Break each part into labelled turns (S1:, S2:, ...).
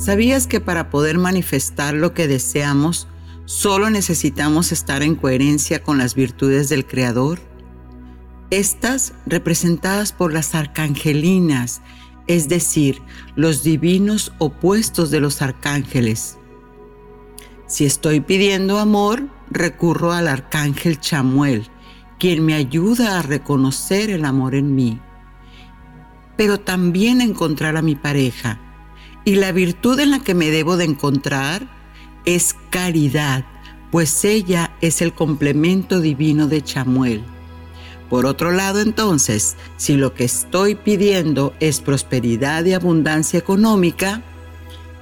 S1: ¿Sabías que para poder manifestar lo que deseamos, solo necesitamos estar en coherencia con las virtudes del Creador? Estas representadas por las arcangelinas, es decir, los divinos opuestos de los arcángeles. Si estoy pidiendo amor, recurro al arcángel Chamuel, quien me ayuda a reconocer el amor en mí, pero también encontrar a mi pareja. Y la virtud en la que me debo de encontrar es caridad, pues ella es el complemento divino de Chamuel. Por otro lado, entonces, si lo que estoy pidiendo es prosperidad y abundancia económica,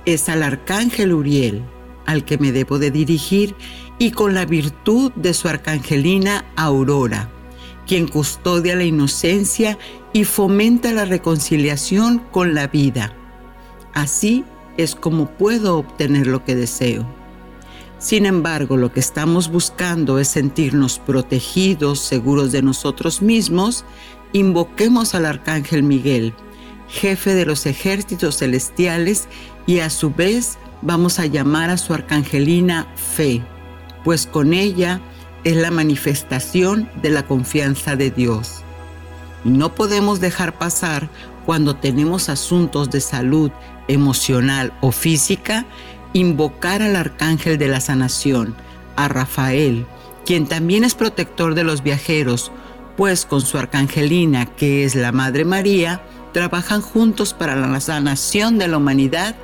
S1: es al arcángel Uriel al que me debo de dirigir y con la virtud de su arcangelina Aurora, quien custodia la inocencia y fomenta la reconciliación con la vida. Así es como puedo obtener lo que deseo. Sin embargo, lo que estamos buscando es sentirnos protegidos, seguros de nosotros mismos. Invoquemos al Arcángel Miguel, jefe de los ejércitos celestiales, y a su vez vamos a llamar a su arcangelina Fe, pues con ella es la manifestación de la confianza de Dios. No podemos dejar pasar cuando tenemos asuntos de salud emocional o física invocar al arcángel de la sanación, a Rafael, quien también es protector de los viajeros, pues con su arcangelina, que es la Madre María, trabajan juntos para la sanación de la humanidad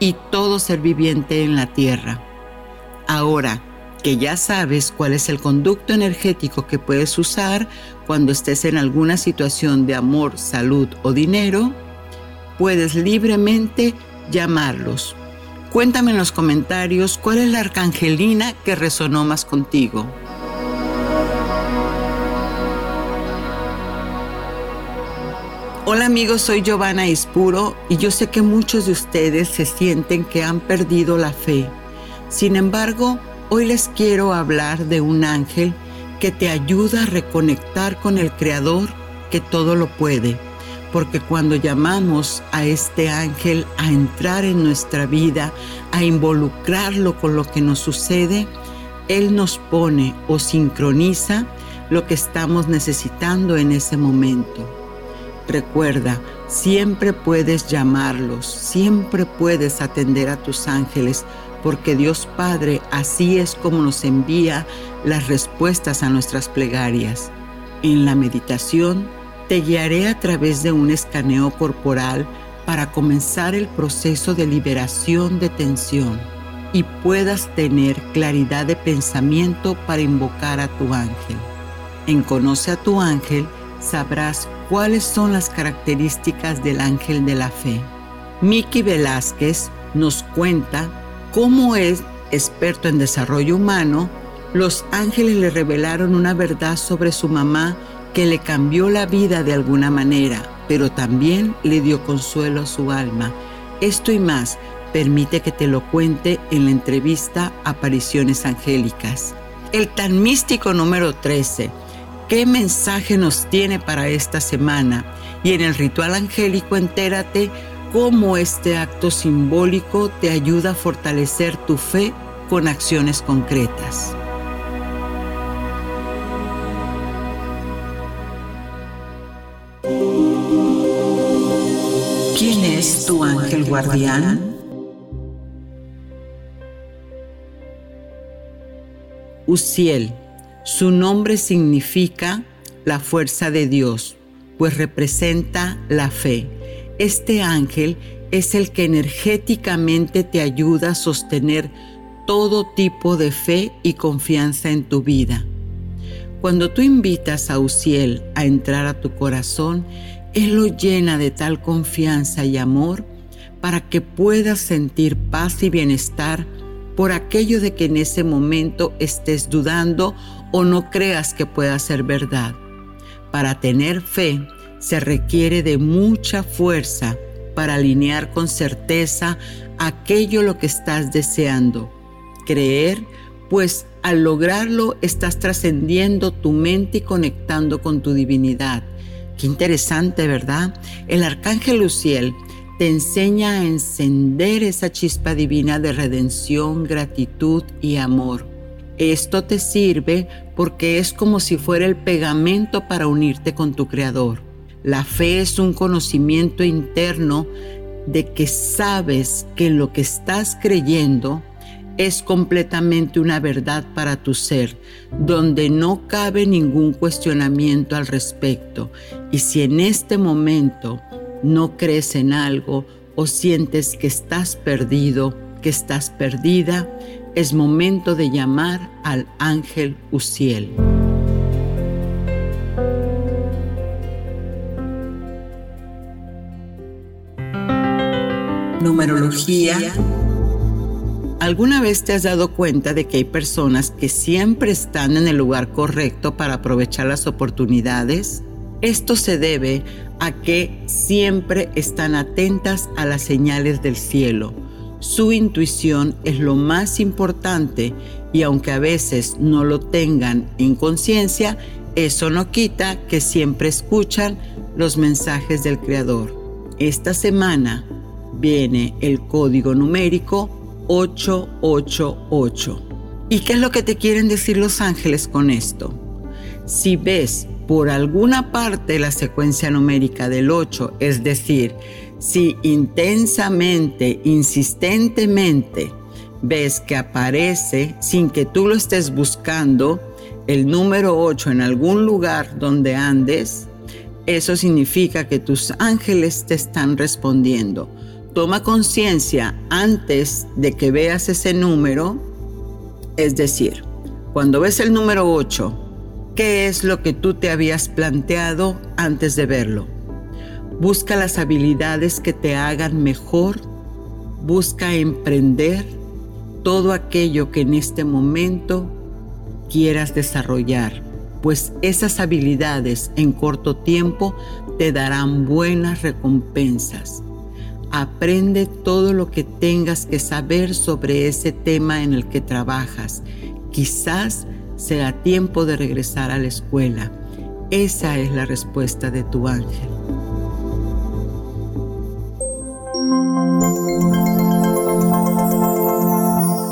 S1: y todo ser viviente en la tierra. Ahora que ya sabes cuál es el conducto energético que puedes usar cuando estés en alguna situación de amor, salud o dinero, puedes libremente llamarlos Cuéntame en los comentarios cuál es la arcangelina que resonó más contigo. Hola amigos, soy Giovanna Ispuro y yo sé que muchos de ustedes se sienten que han perdido la fe. Sin embargo, hoy les quiero hablar de un ángel que te ayuda a reconectar con el Creador que todo lo puede porque cuando llamamos a este ángel a entrar en nuestra vida, a involucrarlo con lo que nos sucede, Él nos pone o sincroniza lo que estamos necesitando en ese momento. Recuerda, siempre puedes llamarlos, siempre puedes atender a tus ángeles, porque Dios Padre así es como nos envía las respuestas a nuestras plegarias. En la meditación te guiaré a través de un escaneo corporal para comenzar el proceso de liberación de tensión y puedas tener claridad de pensamiento para invocar a tu ángel. En Conoce a tu ángel sabrás cuáles son las características del ángel de la fe. Miki Velázquez nos cuenta cómo es experto en desarrollo humano, los ángeles le revelaron una verdad sobre su mamá que le cambió la vida de alguna manera, pero también le dio consuelo a su alma. Esto y más permite que te lo cuente en la entrevista Apariciones Angélicas. El tan místico número 13. ¿Qué mensaje nos tiene para esta semana? Y en el ritual angélico entérate cómo este acto simbólico te ayuda a fortalecer tu fe con acciones concretas. Guardián? Uciel. Su nombre significa la fuerza de Dios, pues representa la fe. Este ángel es el que energéticamente te ayuda a sostener todo tipo de fe y confianza en tu vida. Cuando tú invitas a Uciel a entrar a tu corazón, Él lo llena de tal confianza y amor para que puedas sentir paz y bienestar por aquello de que en ese momento estés dudando o no creas que pueda ser verdad. Para tener fe se requiere de mucha fuerza para alinear con certeza aquello lo que estás deseando. Creer, pues al lograrlo estás trascendiendo tu mente y conectando con tu divinidad. Qué interesante, ¿verdad? El arcángel Luciel te enseña a encender esa chispa divina de redención, gratitud y amor. Esto te sirve porque es como si fuera el pegamento para unirte con tu Creador. La fe es un conocimiento interno de que sabes que lo que estás creyendo es completamente una verdad para tu ser, donde no cabe ningún cuestionamiento al respecto. Y si en este momento no crees en algo o sientes que estás perdido, que estás perdida, es momento de llamar al ángel Uciel. Numerología ¿Alguna vez te has dado cuenta de que hay personas que siempre están en el lugar correcto para aprovechar las oportunidades? Esto se debe a que siempre están atentas a las señales del cielo. Su intuición es lo más importante y aunque a veces no lo tengan en conciencia, eso no quita que siempre escuchan los mensajes del Creador. Esta semana viene el código numérico 888. ¿Y qué es lo que te quieren decir los ángeles con esto? Si ves por alguna parte la secuencia numérica del 8, es decir, si intensamente, insistentemente ves que aparece sin que tú lo estés buscando, el número 8 en algún lugar donde andes, eso significa que tus ángeles te están respondiendo. Toma conciencia antes de que veas ese número, es decir, cuando ves el número 8, ¿qué es lo que tú te habías planteado antes de verlo? Busca las habilidades que te hagan mejor, busca emprender todo aquello que en este momento quieras desarrollar, pues esas habilidades en corto tiempo te darán buenas recompensas. Aprende todo lo que tengas que saber sobre ese tema en el que trabajas. Quizás sea tiempo de regresar a la escuela. Esa es la respuesta de tu ángel.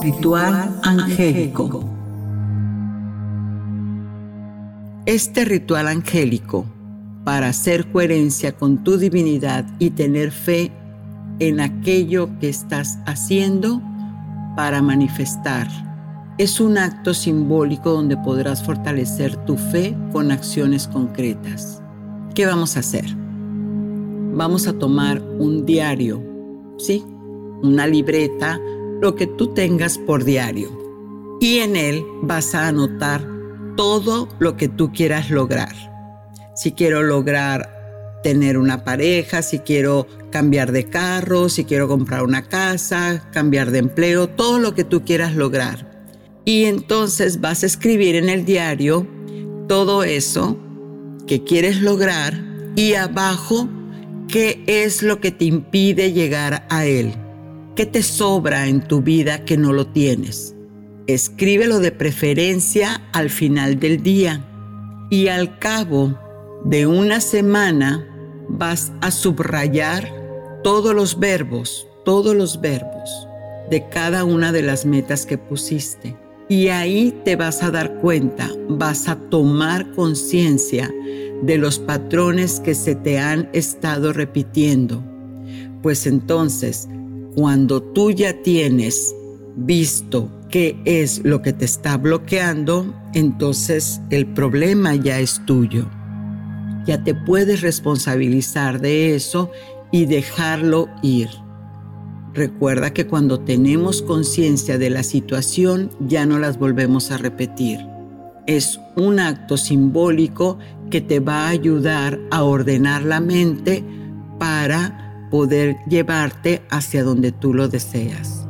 S1: Ritual angélico. Este ritual angélico, para hacer coherencia con tu divinidad y tener fe en aquello que estás haciendo para manifestar. Es un acto simbólico donde podrás fortalecer tu fe con acciones concretas. ¿Qué vamos a hacer? Vamos a tomar un diario, ¿sí? Una libreta, lo que tú tengas por diario. Y en él vas a anotar todo lo que tú quieras lograr. Si quiero lograr tener una pareja, si quiero cambiar de carro, si quiero comprar una casa, cambiar de empleo, todo lo que tú quieras lograr. Y entonces vas a escribir en el diario todo eso que quieres lograr y abajo qué es lo que te impide llegar a él. ¿Qué te sobra en tu vida que no lo tienes? Escríbelo de preferencia al final del día y al cabo de una semana vas a subrayar todos los verbos, todos los verbos de cada una de las metas que pusiste. Y ahí te vas a dar cuenta, vas a tomar conciencia de los patrones que se te han estado repitiendo. Pues entonces, cuando tú ya tienes visto qué es lo que te está bloqueando, entonces el problema ya es tuyo. Ya te puedes responsabilizar de eso y dejarlo ir. Recuerda que cuando tenemos conciencia de la situación ya no las volvemos a repetir. Es un acto simbólico que te va a ayudar a ordenar la mente para poder llevarte hacia donde tú lo deseas.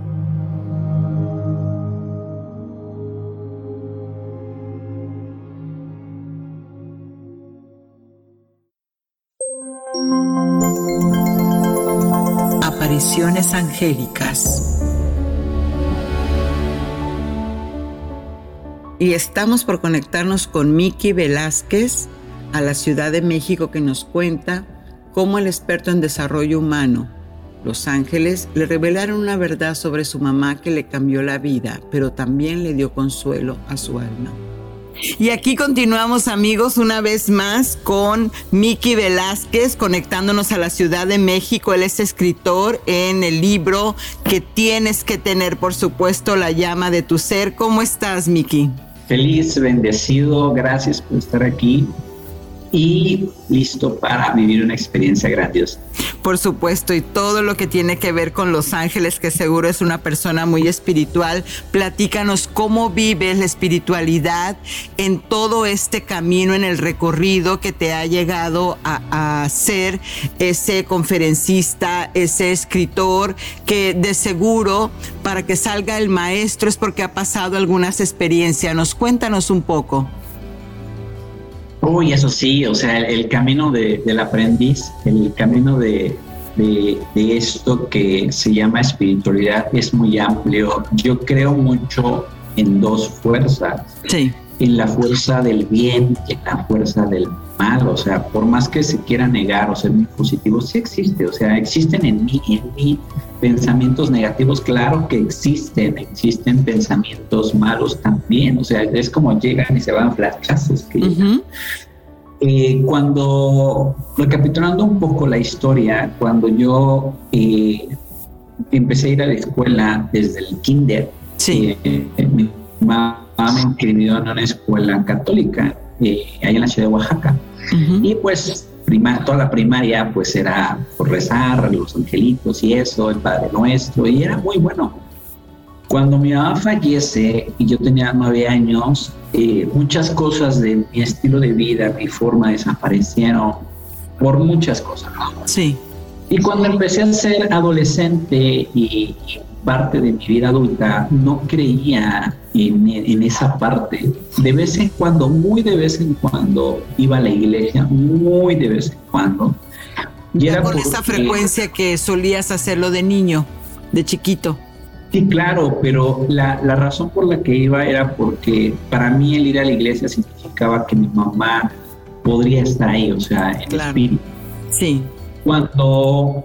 S1: Y estamos por conectarnos con Miki Velázquez a la Ciudad de México que nos cuenta cómo el experto en desarrollo humano, Los Ángeles, le revelaron una verdad sobre su mamá que le cambió la vida, pero también le dio consuelo a su alma. Y aquí continuamos amigos una vez más con Miki Velázquez conectándonos a la Ciudad de México. Él es escritor en el libro que tienes que tener, por supuesto, la llama de tu ser. ¿Cómo estás, Miki?
S2: Feliz, bendecido, gracias por estar aquí y listo para vivir una experiencia grandiosa.
S1: Por supuesto, y todo lo que tiene que ver con Los Ángeles, que seguro es una persona muy espiritual, platícanos cómo vives la espiritualidad en todo este camino, en el recorrido que te ha llegado a, a ser ese conferencista, ese escritor, que de seguro para que salga el maestro es porque ha pasado algunas experiencias. Nos cuéntanos un poco.
S2: Uy, eso sí, o sea, el, camino del aprendiz, el camino de, esto que se llama espiritualidad es muy amplio. Yo creo mucho en dos fuerzas.
S1: Sí.
S2: En la fuerza del bien y en la fuerza del mal. O sea, por más que se quiera negar o ser muy positivo, sí existe. O sea, existen en mí, en mí pensamientos negativos, claro que existen, existen pensamientos malos también, o sea, es como llegan y se van flachazos. Que eh, cuando, recapitulando un poco la historia, cuando yo eh, empecé a ir a la escuela desde el kinder,
S1: sí.
S2: Eh, mi mamá me inscribió en una escuela católica, allá en la ciudad de Oaxaca, y pues toda la primaria pues era por rezar, los angelitos y eso, el Padre Nuestro, y era muy bueno. Cuando mi mamá fallece y yo tenía nueve años, eh, muchas cosas de mi estilo de vida, mi forma desaparecieron por muchas cosas.
S1: Sí.
S2: Y cuando empecé a ser adolescente y parte de mi vida adulta no creía en, esa parte. De vez en cuando, muy de vez en cuando, iba a la iglesia, muy de vez en cuando.
S1: Y era con esa frecuencia que solías hacerlo de niño, de chiquito.
S2: Sí, claro, pero la, la, razón por la que iba era porque para mí el ir a la iglesia significaba que mi mamá podría estar ahí, o sea, en el espíritu.
S1: Sí.
S2: Cuando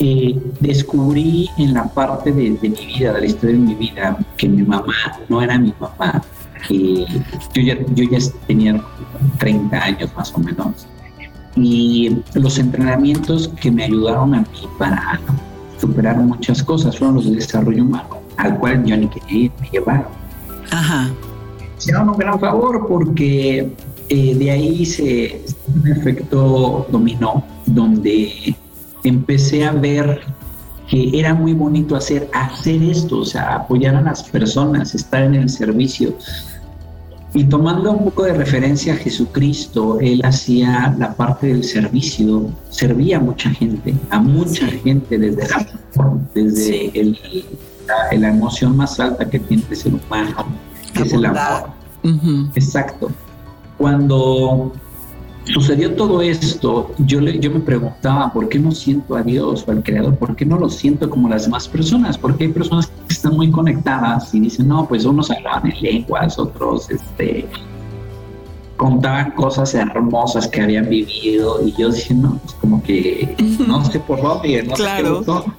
S2: eh, descubrí en la parte de, mi vida, de la historia de mi vida, que mi mamá no era mi mamá. yo, ya, yo ya tenía 30 años más o menos. Y los entrenamientos que me ayudaron a mí para superar muchas cosas fueron los de desarrollo humano, al cual yo ni quería ir, me llevaron.
S1: Ajá.
S2: Hicieron un gran favor porque eh, de ahí se un efecto dominó donde empecé a ver que era muy bonito hacer, hacer esto, o sea, apoyar a las personas, estar en el servicio. Y tomando un poco de referencia a Jesucristo, él hacía la parte del servicio, servía a mucha gente, a mucha gente desde la, desde el, la, emoción más alta que tiene el ser humano, que es el amor. Exacto. Cuando sucedió todo esto, yo, le, yo me preguntaba, ¿por qué no siento a Dios o al Creador? ¿Por qué no lo siento como las demás personas? Porque hay personas que están muy conectadas y dicen, no, pues unos hablaban en lenguas, otros este, contaban cosas hermosas que habían vivido y yo dije, no, pues como que no sé por dónde, no
S1: claro.
S2: sé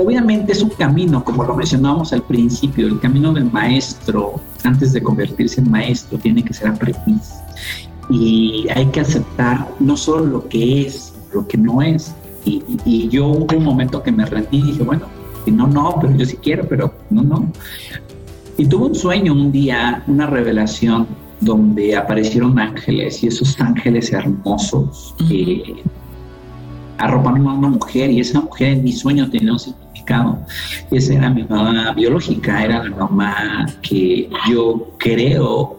S2: Obviamente es un camino, como lo mencionábamos al principio, el camino del maestro, antes de convertirse en maestro, tiene que ser aprendiz y hay que aceptar no solo lo que es, lo que no es. y, yo hubo un momento que me rendí y dije, bueno, y no, no, pero yo sí quiero, pero no, no. Y tuve un sueño un día, una revelación donde aparecieron ángeles y esos ángeles hermosos eh, arroparon a una mujer y esa mujer en mi sueño tenía un significado. Esa era mi mamá biológica, era la mamá que yo creo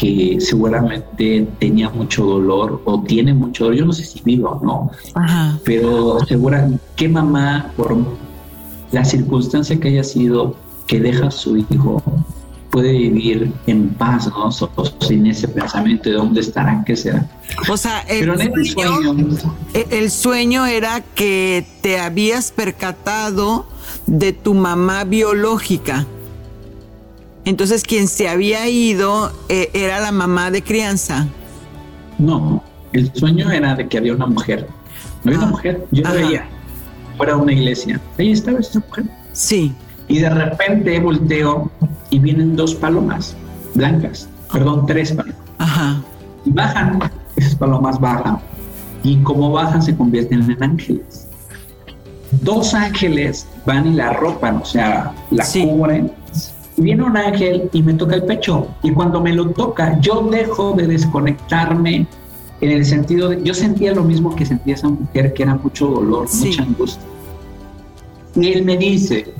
S2: que seguramente tenía mucho dolor o tiene mucho dolor. Yo no sé si vivo o no, pero seguramente qué mamá, por la circunstancia que haya sido, que deja a su hijo, puede vivir en paz, ¿no? sin ese pensamiento de dónde estarán, qué será.
S1: O sea, el, sueño, e, el sueño era que te habías percatado de tu mamá biológica. Entonces, quien se había ido eh, era la mamá de crianza.
S2: No, el sueño era de que había una mujer. No había una ah, mujer, yo la veía fuera de una iglesia. Ahí estaba esa mujer.
S1: Sí.
S2: Y de repente volteo y vienen dos palomas blancas, perdón, tres palomas.
S1: Ajá.
S2: Y bajan, esas palomas bajan. Y como bajan se convierten en ángeles. Dos ángeles van y la arropan, o sea, la cubren. Y viene un ángel y me toca el pecho. Y cuando me lo toca, yo dejo de desconectarme en el sentido de, yo sentía lo mismo que sentía esa mujer, que era mucho dolor, mucha angustia. Y él me dice,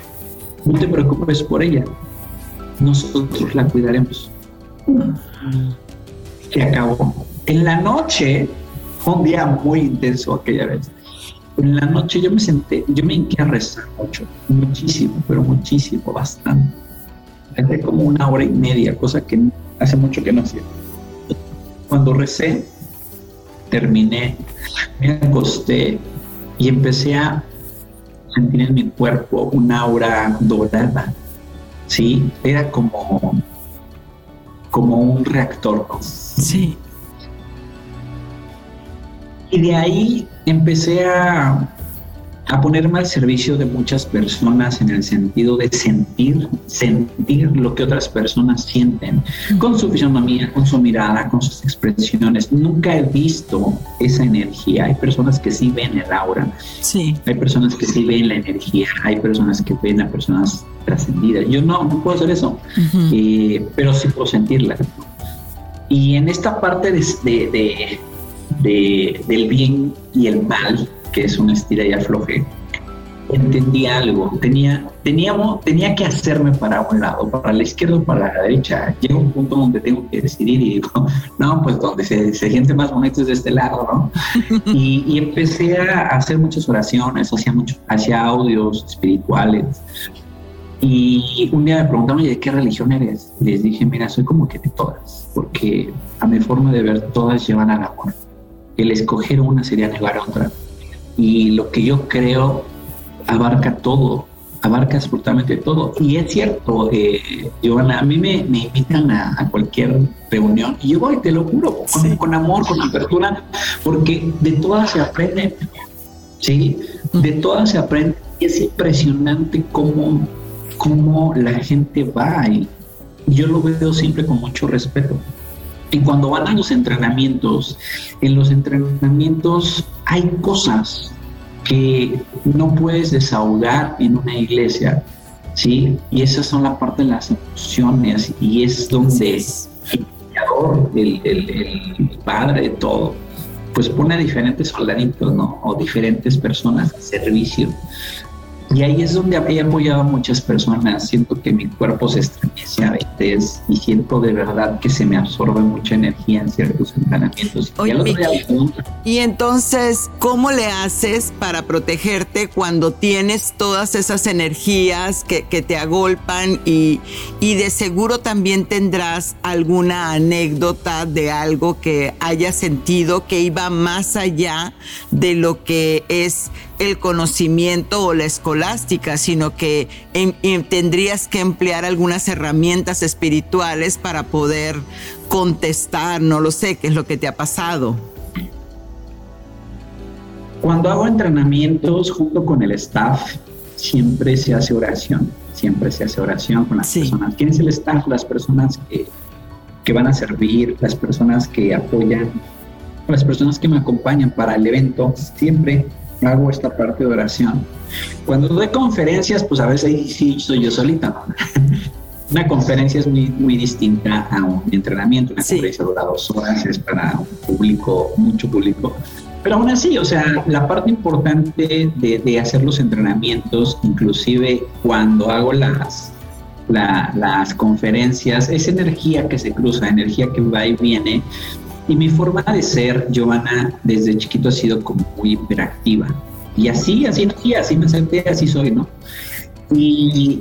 S2: no te preocupes por ella, nosotros la cuidaremos. Se acabó. En la noche, fue un día muy intenso aquella vez. En la noche yo me senté, yo me hinqué a rezar mucho, muchísimo, pero muchísimo, bastante. Hace como una hora y media, cosa que hace mucho que no hacía. Cuando recé, terminé, me acosté y empecé a sentir en mi cuerpo una aura dorada. Sí, era como, como un reactor.
S1: Sí.
S2: Y de ahí empecé a a ponerme al servicio de muchas personas en el sentido de sentir, sentir lo que otras personas sienten, con su fisonomía, con su mirada, con sus expresiones. Nunca he visto esa energía. Hay personas que sí ven el aura,
S1: sí.
S2: hay personas que sí ven la energía, hay personas que ven a personas trascendidas. Yo no, no puedo hacer eso, eh, pero sí puedo sentirla. Y en esta parte de, de, del bien y el mal, que es una estira y afloje, entendí algo. Tenía, teníamos, tenía que hacerme para un lado, para la izquierda o para la derecha. Llega un punto donde tengo que decidir y digo, no, pues donde se, se siente más bonito es de este lado, ¿no? y, empecé a hacer muchas oraciones, hacía, mucho, hacía audios espirituales. Y un día me preguntaron, ¿de qué religión eres? Les dije, mira, soy como que de todas, porque a mi forma de ver todas llevan al amor. El escoger una sería negar a otra y lo que yo creo abarca todo, abarca absolutamente todo. Y es cierto, eh, a mí me, invitan a, cualquier reunión y yo voy, te lo juro, con, amor, con apertura, porque de todas se aprende, ¿sí? De todas se aprende. Y es impresionante cómo, cómo la gente va y yo lo veo siempre con mucho respeto. Y cuando van a los entrenamientos, en los entrenamientos hay cosas que no puedes desahogar en una iglesia, ¿sí? Y esas son la parte de las emociones y es donde el creador, el, el, padre de todo, pues pone a diferentes soldaditos, ¿no? O diferentes personas a servicio y ahí es donde he apoyado a muchas personas. Siento que mi cuerpo se estremece a veces y siento de verdad que se me absorbe mucha energía en ciertos entrenamientos.
S1: y entonces, ¿cómo le haces para protegerte cuando tienes todas esas energías que, que te agolpan y, y de seguro también tendrás alguna anécdota de algo que hayas sentido que iba más allá de lo que es el conocimiento o la escolástica, sino que em, em, tendrías que emplear algunas herramientas espirituales para poder contestar, no lo sé, qué es lo que te ha pasado.
S2: Cuando hago entrenamientos junto con el staff, siempre se hace oración, siempre se hace oración con las personas. ¿Quién es el staff? Las personas que, que van a servir, las personas que apoyan, las personas que me acompañan para el evento, siempre hago esta parte de oración. Cuando doy conferencias, pues a veces sí soy yo solita. Una conferencia es muy, muy distinta a un entrenamiento. Una conferencia dura dos horas, es para un público, mucho público. Pero aún así, o sea, la parte importante de, de hacer los entrenamientos, inclusive cuando hago las, las conferencias, es energía que se cruza, energía que va y viene. Y mi forma de ser, Giovanna, desde chiquito ha sido como muy hiperactiva. Y así, así, así, así me senté, así soy, ¿no? Y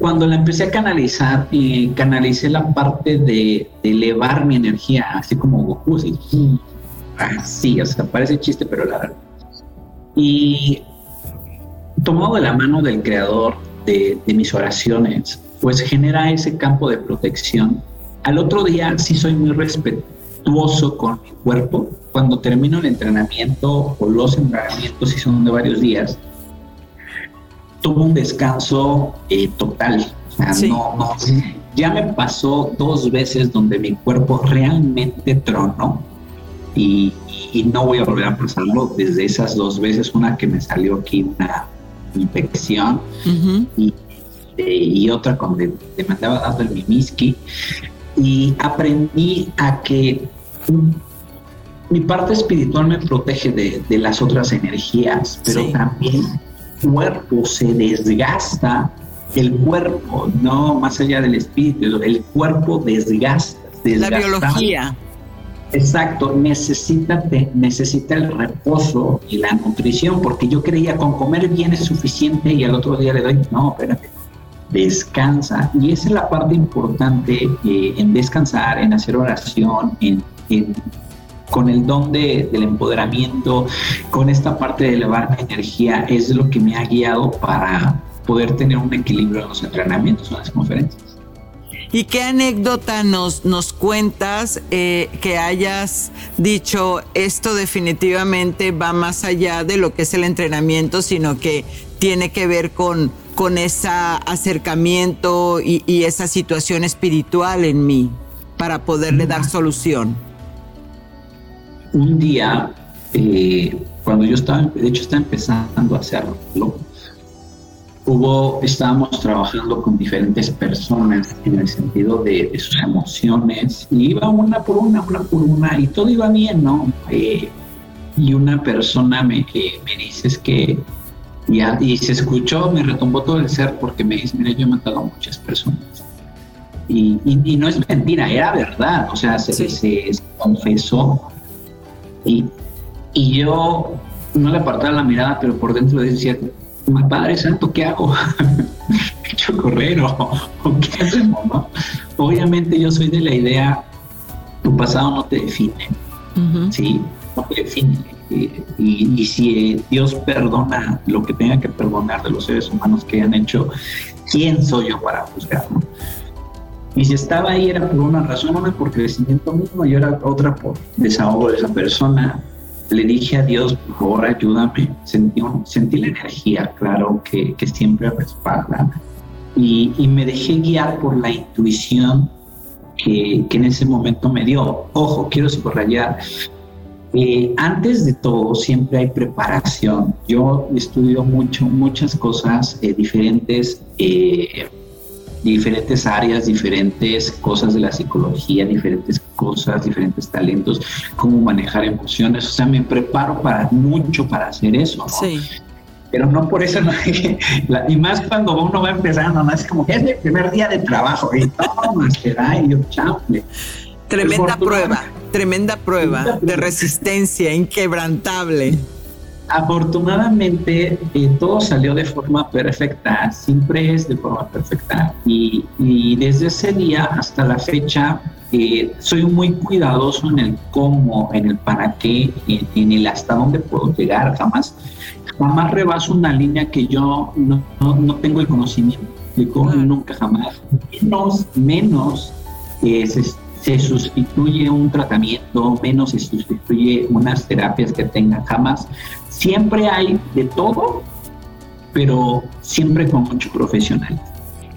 S2: cuando la empecé a canalizar, y canalicé la parte de, elevar mi energía, así como Goku, así, o sea, parece chiste, pero la verdad. Y tomado de la mano del creador de, de, mis oraciones, pues genera ese campo de protección. Al otro día sí soy muy respetuoso con mi cuerpo. Cuando termino el entrenamiento o los entrenamientos, si son de varios días, tuvo un descanso eh, total. no, no, ya me pasó dos veces donde mi cuerpo realmente tronó y, no voy a volver a pasarlo desde esas dos veces, una que me salió aquí una infección y, y, otra cuando te mandaba dando el mimiski y aprendí a que mi parte espiritual me protege de, de las otras energías, pero también cuerpo se desgasta, el cuerpo, no más allá del espíritu, el cuerpo desgasta.
S1: La biología.
S2: Exacto, necesita, necesita el reposo y la nutrición, porque yo creía con comer bien es suficiente y al otro día le doy, no, espérate, descansa. Y esa es la parte importante eh, en descansar, en hacer oración, en con el don de, del empoderamiento, con esta parte de elevar mi energía, es lo que me ha guiado para poder tener un equilibrio en los entrenamientos, en las conferencias.
S1: ¿Y qué anécdota nos, nos cuentas eh, que hayas dicho esto definitivamente va más allá de lo que es el entrenamiento, sino que tiene que ver con, con ese acercamiento y, y esa situación espiritual en mí para poderle dar solución?
S2: Un día, eh, cuando yo estaba, de hecho estaba empezando a hacerlo, hubo, estábamos trabajando con diferentes personas en el sentido de, sus emociones, y iba una por una, una por una, y todo iba bien, ¿no? Eh, y una persona me, me dice es que, ya, y se escuchó, me retumbó todo el ser porque me dice, mire, yo he matado a muchas personas. Y, y, no es mentira, era verdad, o sea, se, se confesó y, y yo no le apartaba la mirada, pero por dentro decía, Padre Santo, ¿qué hago? ¿Qué hecho correr o, qué hacemos? Obviamente yo soy de la idea, tu pasado no te define, ¿sí? No te define. Y, si Dios perdona lo que tenga que perdonar de los seres humanos que han hecho, ¿quién soy yo para juzgar? Y si estaba ahí era por una razón, una por crecimiento mismo y era otra por desahogo de esa persona. Le dije a Dios, por favor, ayúdame. Sentí, sentí la energía, claro, que, que siempre respalda. Y, y, me dejé guiar por la intuición que, que en ese momento me dio. Ojo, quiero subrayar, eh, antes de todo, siempre hay preparación. Yo estudio mucho, muchas cosas eh, diferentes, eh, diferentes áreas, diferentes cosas de la psicología, diferentes cosas, diferentes talentos, cómo manejar emociones. O sea, me preparo para mucho para hacer eso. Sí. Pero no por eso, no, y más cuando uno va empezando, no es como que es el primer día de trabajo y toma, será y yo, chao.
S1: Tremenda prueba, tremenda prueba de resistencia inquebrantable.
S2: Afortunadamente eh, todo salió de forma perfecta, siempre es de forma perfecta y, desde ese día hasta la fecha eh, soy muy cuidadoso en el cómo, en el para qué, en, el hasta dónde puedo llegar, jamás, jamás rebaso una línea que yo no, no, tengo el conocimiento, nunca jamás, menos, menos es se sustituye un tratamiento, menos se sustituye unas terapias que tengan jamás. Siempre hay de todo, pero siempre con mucho profesional.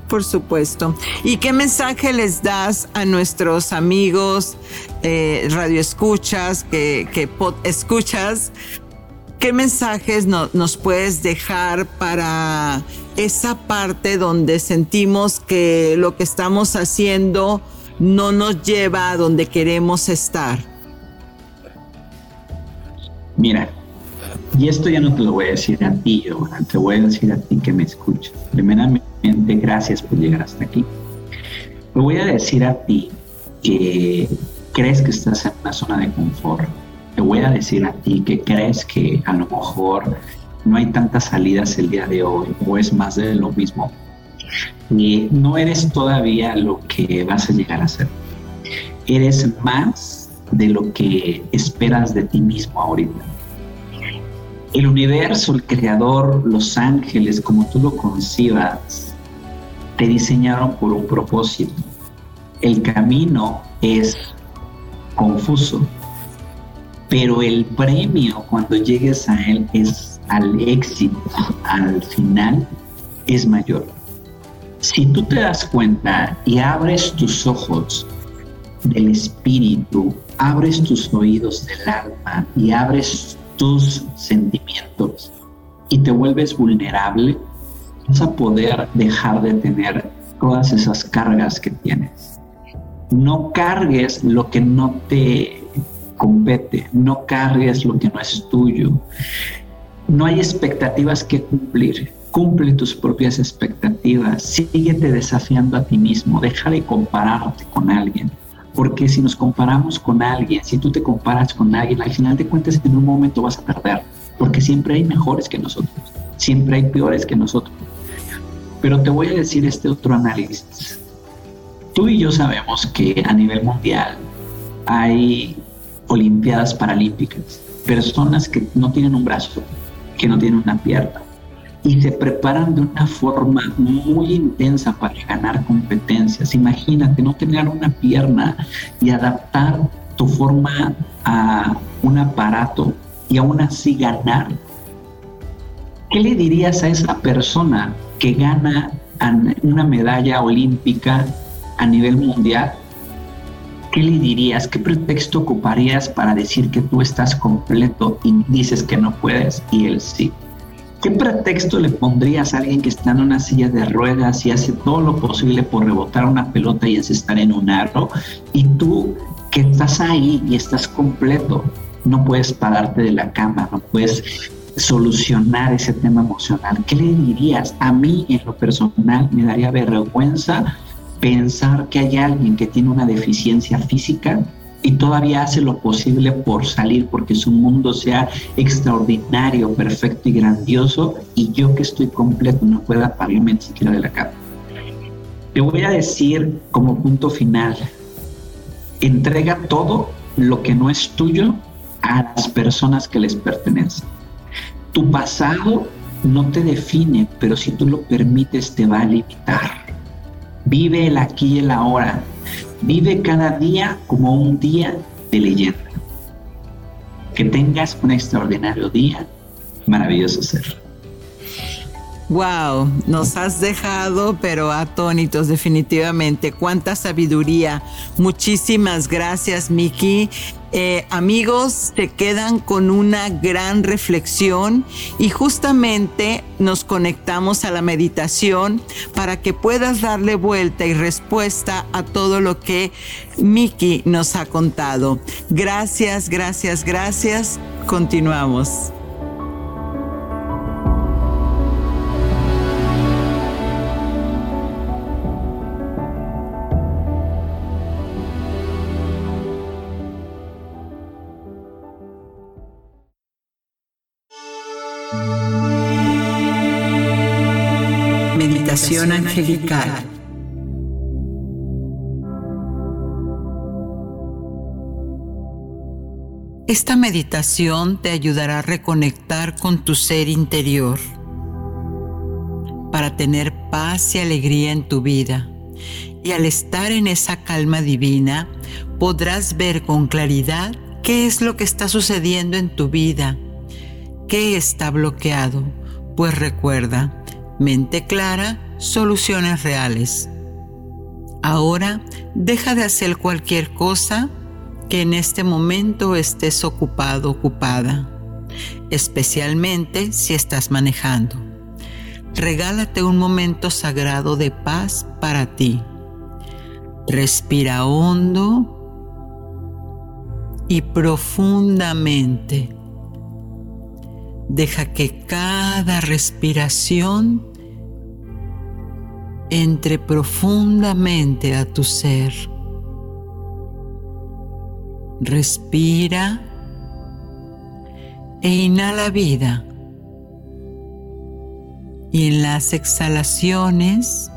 S1: Por supuesto. ¿Y qué mensaje les das a nuestros amigos eh, radioescuchas, que, que escuchas, ¿qué mensajes nos puedes dejar para esa parte donde sentimos que lo que estamos haciendo no nos lleva a donde queremos estar?
S2: Mira, y esto ya no te lo voy a decir a ti, yo te voy a decir a ti que me escuchas. Primeramente, gracias por llegar hasta aquí. Te voy a decir a ti que crees que estás en una zona de confort. Te voy a decir a ti que crees que a lo mejor no hay tantas salidas el día de hoy o es más de lo mismo. No eres todavía lo que vas a llegar a ser. Eres más de lo que esperas de ti mismo ahorita. El universo, el creador, los ángeles, como tú lo concibas, te diseñaron por un propósito. El camino es confuso, pero el premio cuando llegues a él es al éxito, al final, es mayor. Si tú te das cuenta y abres tus ojos del espíritu, abres tus oídos del alma y abres tus sentimientos y te vuelves vulnerable, vas a poder dejar de tener todas esas cargas que tienes. No cargues lo que no te compete, no cargues lo que no es tuyo. No hay expectativas que cumplir. Cumple tus propias expectativas, síguete desafiando a ti mismo, deja de compararte con alguien porque si nos comparamos con alguien, si tú te comparas con alguien, al final de cuentas en un momento vas a perder, porque siempre hay mejores que nosotros, siempre hay peores que nosotros. Pero te voy a decir este otro análisis. Tú y yo sabemos que a nivel mundial hay Olimpiadas Paralímpicas, personas que no tienen un brazo, que no tienen una pierna, y se preparan de una forma muy intensa para ganar competencias. Imagínate no tener una pierna y adaptar tu forma a un aparato y aún así ganar. ¿Qué le dirías a esa persona que gana una medalla olímpica a nivel mundial? ¿Qué le dirías? ¿Qué pretexto ocuparías para decir que tú estás completo y dices que no puedes y él sí? ¿Qué pretexto le pondrías a alguien que está en una silla de ruedas y hace todo lo posible por rebotar una pelota y estar en un aro? Y tú que estás ahí y estás completo, no puedes pararte de la cama, no puedes solucionar ese tema emocional. ¿Qué le dirías? A mí en lo personal me daría vergüenza pensar que hay alguien que tiene una deficiencia física y todavía hace lo posible por salir porque su mundo sea extraordinario, perfecto y grandioso y yo que estoy completo no pueda pararme ni siquiera de la cama. Te voy a decir como punto final, entrega todo lo que no es tuyo a las personas que les pertenecen. Tu pasado no te define, pero si tú lo permites te va a limitar. Vive el aquí y el ahora Vive cada día como un día de leyenda. Que tengas un extraordinario día, maravilloso ser.
S1: Wow, nos has dejado pero atónitos definitivamente. Cuánta sabiduría. Muchísimas gracias, Miki. Eh, amigos, te quedan con una gran reflexión y justamente nos conectamos a la meditación para que puedas darle vuelta y respuesta a todo lo que Miki nos ha contado. Gracias, gracias, gracias. Continuamos. Esta meditación te ayudará a reconectar con tu ser interior para tener paz y alegría en tu vida. Y al estar en esa calma divina, podrás ver con claridad qué es lo que está sucediendo en tu vida, qué está bloqueado. Pues recuerda, mente clara, soluciones reales. Ahora deja de hacer cualquier cosa que en este momento estés ocupado, ocupada. especialmente si estás manejando. Regálate un momento sagrado de paz para ti. Respira hondo y profundamente. Deja que cada respiración entre profundamente a tu ser. Respira e inhala vida. Y en las exhalaciones,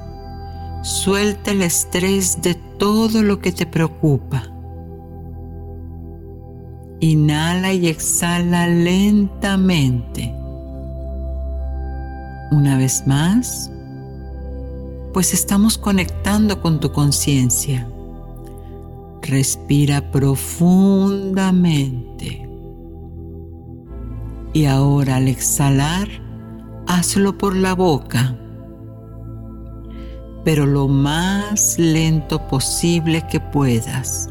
S1: suelta el estrés de todo lo que te preocupa. Inhala y exhala lentamente. Una vez más, pues estamos conectando con tu conciencia. Respira profundamente. Y ahora al exhalar, hazlo por la boca, pero lo más lento posible que puedas.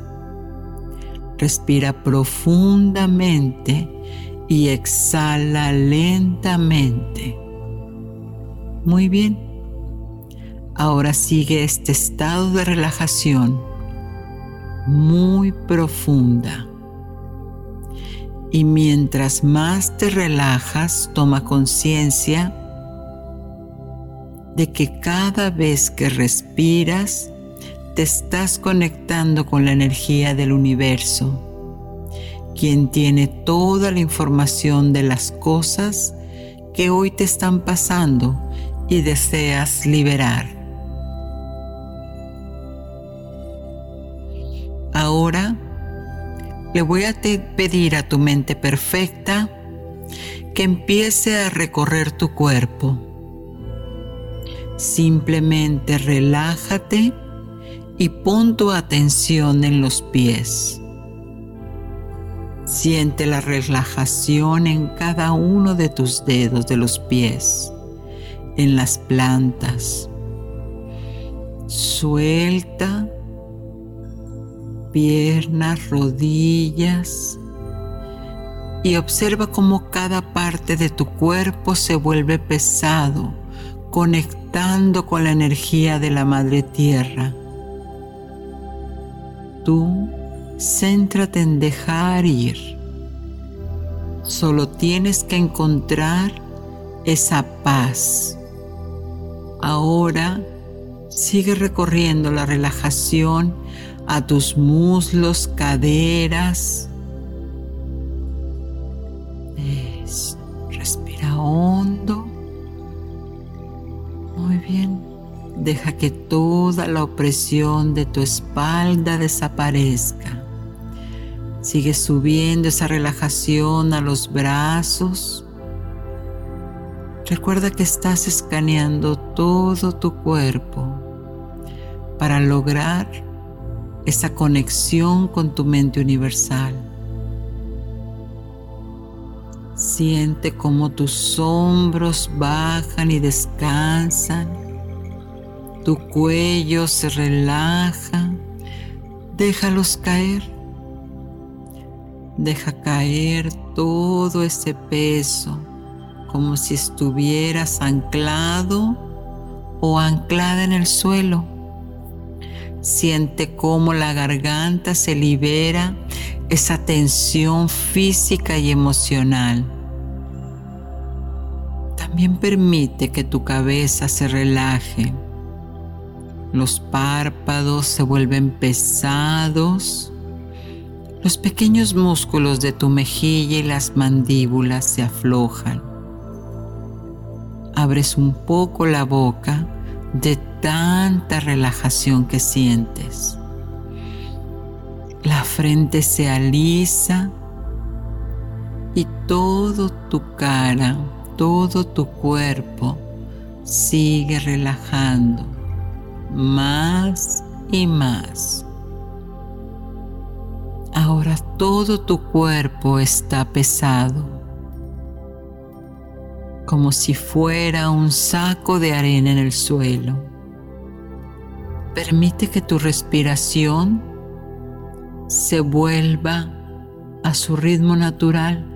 S1: Respira profundamente y exhala lentamente. Muy bien. Ahora sigue este estado de relajación muy profunda. Y mientras más te relajas, toma conciencia de que cada vez que respiras, te estás conectando con la energía del universo, quien tiene toda la información de las cosas que hoy te están pasando y deseas liberar. Le voy a pedir a tu mente perfecta que empiece a recorrer tu cuerpo. Simplemente relájate y pon tu atención en los pies. Siente la relajación en cada uno de tus dedos de los pies, en las plantas. Suelta piernas, rodillas y observa cómo cada parte de tu cuerpo se vuelve pesado, conectando con la energía de la Madre Tierra. Tú céntrate en dejar ir. Solo tienes que encontrar esa paz. Ahora sigue recorriendo la relajación a tus muslos, caderas. Respira hondo. Muy bien. Deja que toda la opresión de tu espalda desaparezca. Sigue subiendo esa relajación a los brazos. Recuerda que estás escaneando todo tu cuerpo para lograr esa conexión con tu mente universal. Siente cómo tus hombros bajan y descansan, tu cuello se relaja, déjalos caer. Deja caer todo ese peso como si estuvieras anclado o anclada en el suelo. Siente cómo la garganta se libera esa tensión física y emocional. También permite que tu cabeza se relaje. Los párpados se vuelven pesados. Los pequeños músculos de tu mejilla y las mandíbulas se aflojan. Abres un poco la boca de tanta relajación que sientes. La frente se alisa y todo tu cara, todo tu cuerpo sigue relajando más y más. Ahora todo tu cuerpo está pesado, como si fuera un saco de arena en el suelo. Permite que tu respiración se vuelva a su ritmo natural.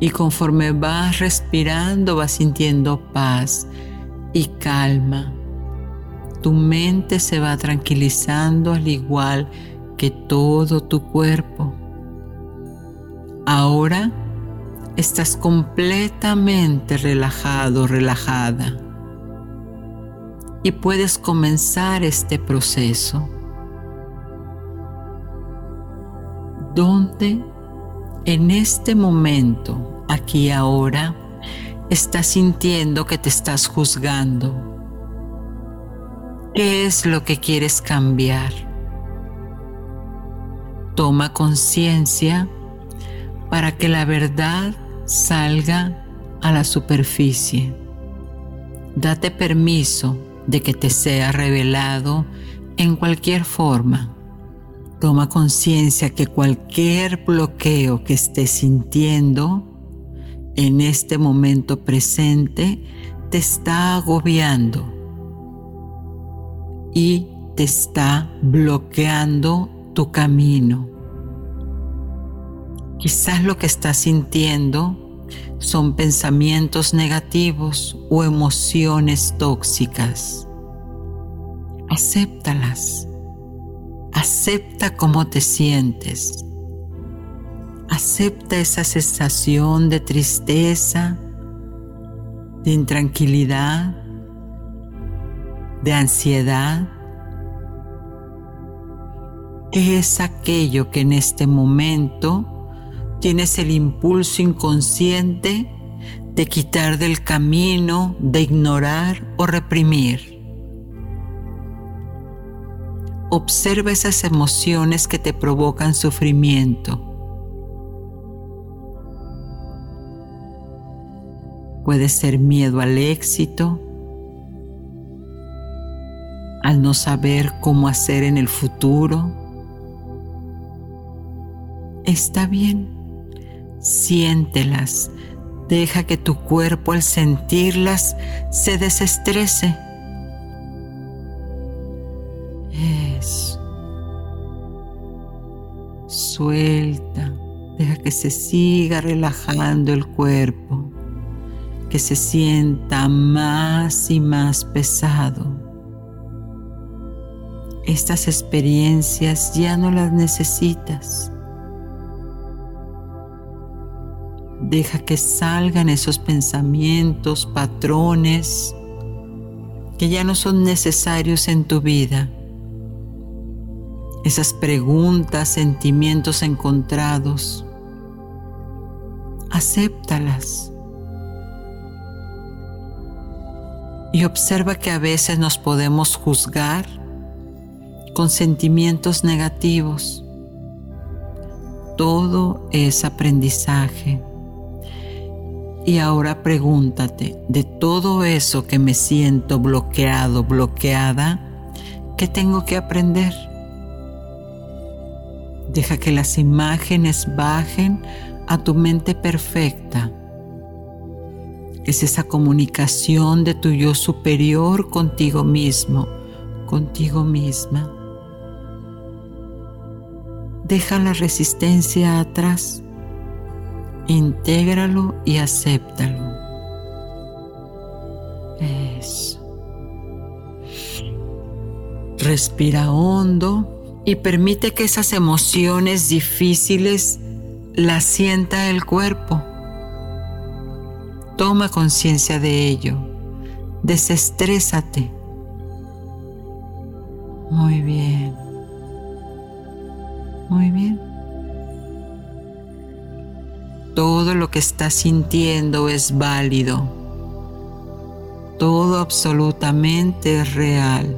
S1: Y conforme vas respirando, vas sintiendo paz y calma. Tu mente se va tranquilizando al igual que todo tu cuerpo. Ahora estás completamente relajado, relajada. Y puedes comenzar este proceso. Donde en este momento, aquí ahora, estás sintiendo que te estás juzgando. ¿Qué es lo que quieres cambiar? Toma conciencia para que la verdad salga a la superficie. Date permiso de que te sea revelado en cualquier forma. Toma conciencia que cualquier bloqueo que estés sintiendo en este momento presente te está agobiando y te está bloqueando tu camino. Quizás lo que estás sintiendo son pensamientos negativos o emociones tóxicas. Acéptalas. Acepta cómo te sientes. Acepta esa sensación de tristeza, de intranquilidad, de ansiedad. ¿Qué es aquello que en este momento tienes el impulso inconsciente de quitar del camino, de ignorar o reprimir? Observa esas emociones que te provocan sufrimiento Puede ser miedo al éxito, al no saber cómo hacer en el futuro. Está bien, siéntelas, deja que tu cuerpo al sentirlas se desestrese. Eso. Suelta, deja que se siga relajando el cuerpo que se sienta más y más pesado. Estas experiencias ya no las necesitas. Deja que salgan esos pensamientos, patrones que ya no son necesarios en tu vida. Esas preguntas, sentimientos encontrados. Acéptalas Y observa que a veces nos podemos juzgar con sentimientos negativos. Todo es aprendizaje. Y ahora pregúntate, de todo eso que me siento bloqueado, bloqueada, ¿qué tengo que aprender? Deja que las imágenes bajen a tu mente perfecta es esa comunicación de tu yo superior contigo mismo, contigo misma. Deja la resistencia atrás, intégralo y acéptalo. Eso. Respira hondo y permite que esas emociones difíciles las sienta el cuerpo Toma conciencia de ello. Desestrésate. Muy bien. Muy bien. Todo lo que estás sintiendo es válido. Todo absolutamente es real.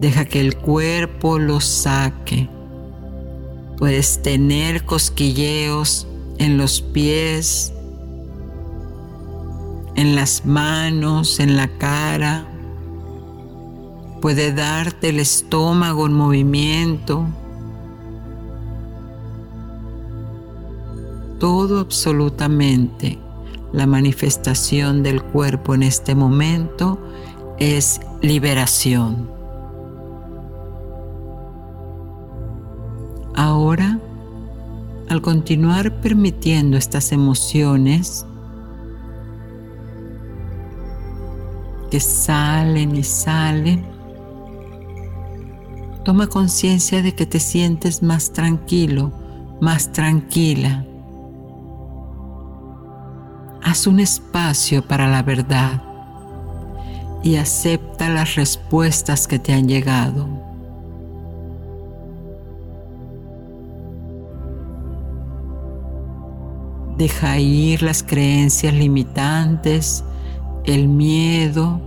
S1: Deja que el cuerpo lo saque. Puedes tener cosquilleos en los pies, en las manos, en la cara. Puede darte el estómago en movimiento. Todo absolutamente. La manifestación del cuerpo en este momento es liberación. Ahora al continuar permitiendo estas emociones que salen y salen, toma conciencia de que te sientes más tranquilo, más tranquila. Haz un espacio para la verdad y acepta las respuestas que te han llegado. Deja ir las creencias limitantes, el miedo,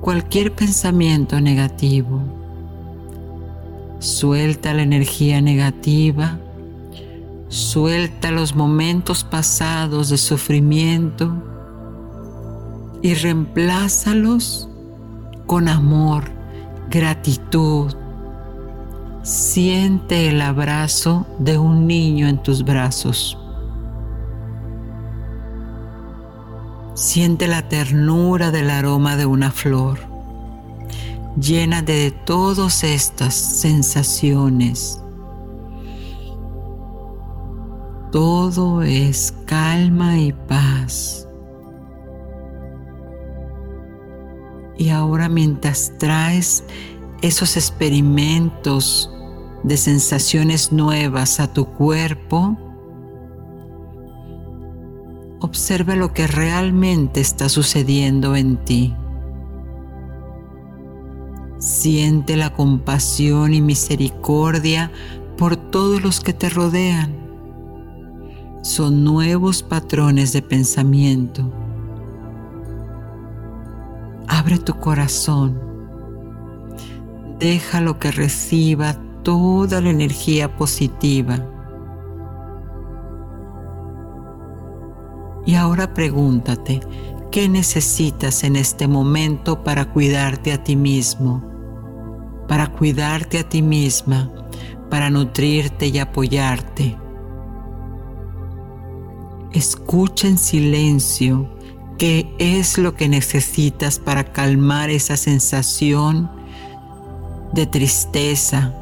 S1: cualquier pensamiento negativo. Suelta la energía negativa, suelta los momentos pasados de sufrimiento y reemplázalos con amor, gratitud. Siente el abrazo de un niño en tus brazos. Siente la ternura del aroma de una flor. Llena de todas estas sensaciones. Todo es calma y paz. Y ahora mientras traes esos experimentos de sensaciones nuevas a tu cuerpo, observa lo que realmente está sucediendo en ti. Siente la compasión y misericordia por todos los que te rodean. Son nuevos patrones de pensamiento. Abre tu corazón. Déjalo que reciba toda la energía positiva Y ahora pregúntate, ¿qué necesitas en este momento para cuidarte a ti mismo? Para cuidarte a ti misma, para nutrirte y apoyarte. Escucha en silencio qué es lo que necesitas para calmar esa sensación de tristeza,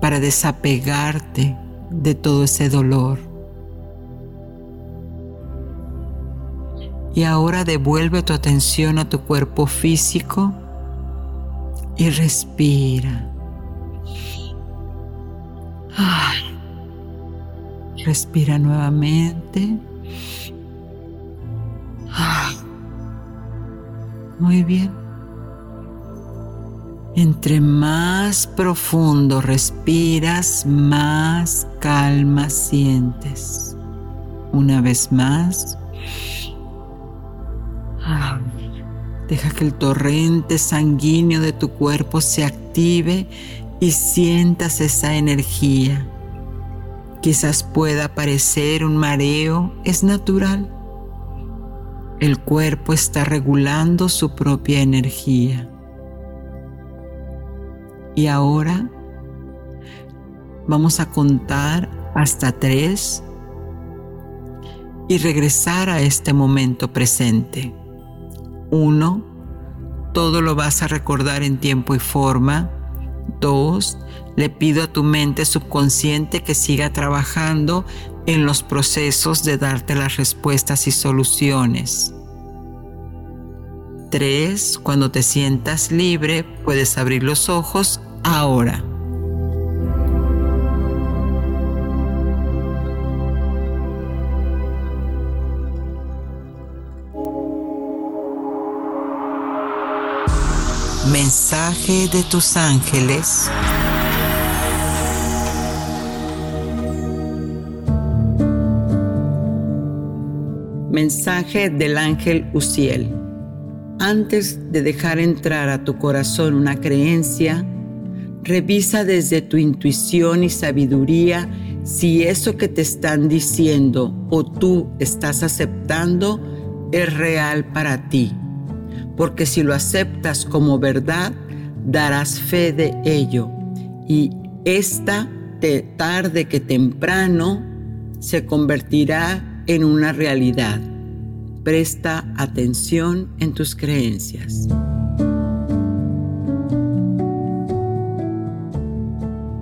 S1: para desapegarte de todo ese dolor. Y ahora devuelve tu atención a tu cuerpo físico y respira. Respira nuevamente. Muy bien. Entre más profundo respiras, más calma sientes. Una vez más. Deja que el torrente sanguíneo de tu cuerpo se active y sientas esa energía. Quizás pueda parecer un mareo, es natural. El cuerpo está regulando su propia energía. Y ahora vamos a contar hasta tres y regresar a este momento presente. Uno, todo lo vas a recordar en tiempo y forma. Dos, le pido a tu mente subconsciente que siga trabajando en los procesos de darte las respuestas y soluciones. Tres, cuando te sientas libre, puedes abrir los ojos ahora. Mensaje de tus ángeles. Mensaje del ángel Uciel. Antes de dejar entrar a tu corazón una creencia, revisa desde tu intuición y sabiduría si eso que te están diciendo o tú estás aceptando es real para ti porque si lo aceptas como verdad, darás fe de ello. Y esta, tarde que temprano, se convertirá en una realidad. Presta atención en tus creencias.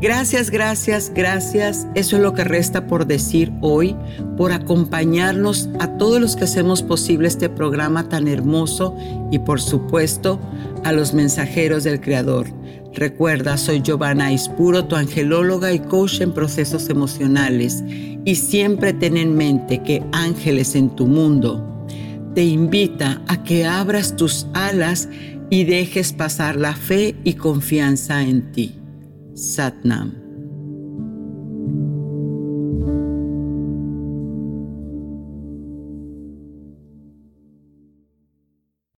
S1: Gracias, gracias, gracias. Eso es lo que resta por decir hoy, por acompañarnos a todos los que hacemos posible este programa tan hermoso y por supuesto a los mensajeros del Creador. Recuerda, soy Giovanna Ispuro, tu angelóloga y coach en procesos emocionales. Y siempre ten en mente que ángeles en tu mundo te invita a que abras tus alas y dejes pasar la fe y confianza en ti. Satnam.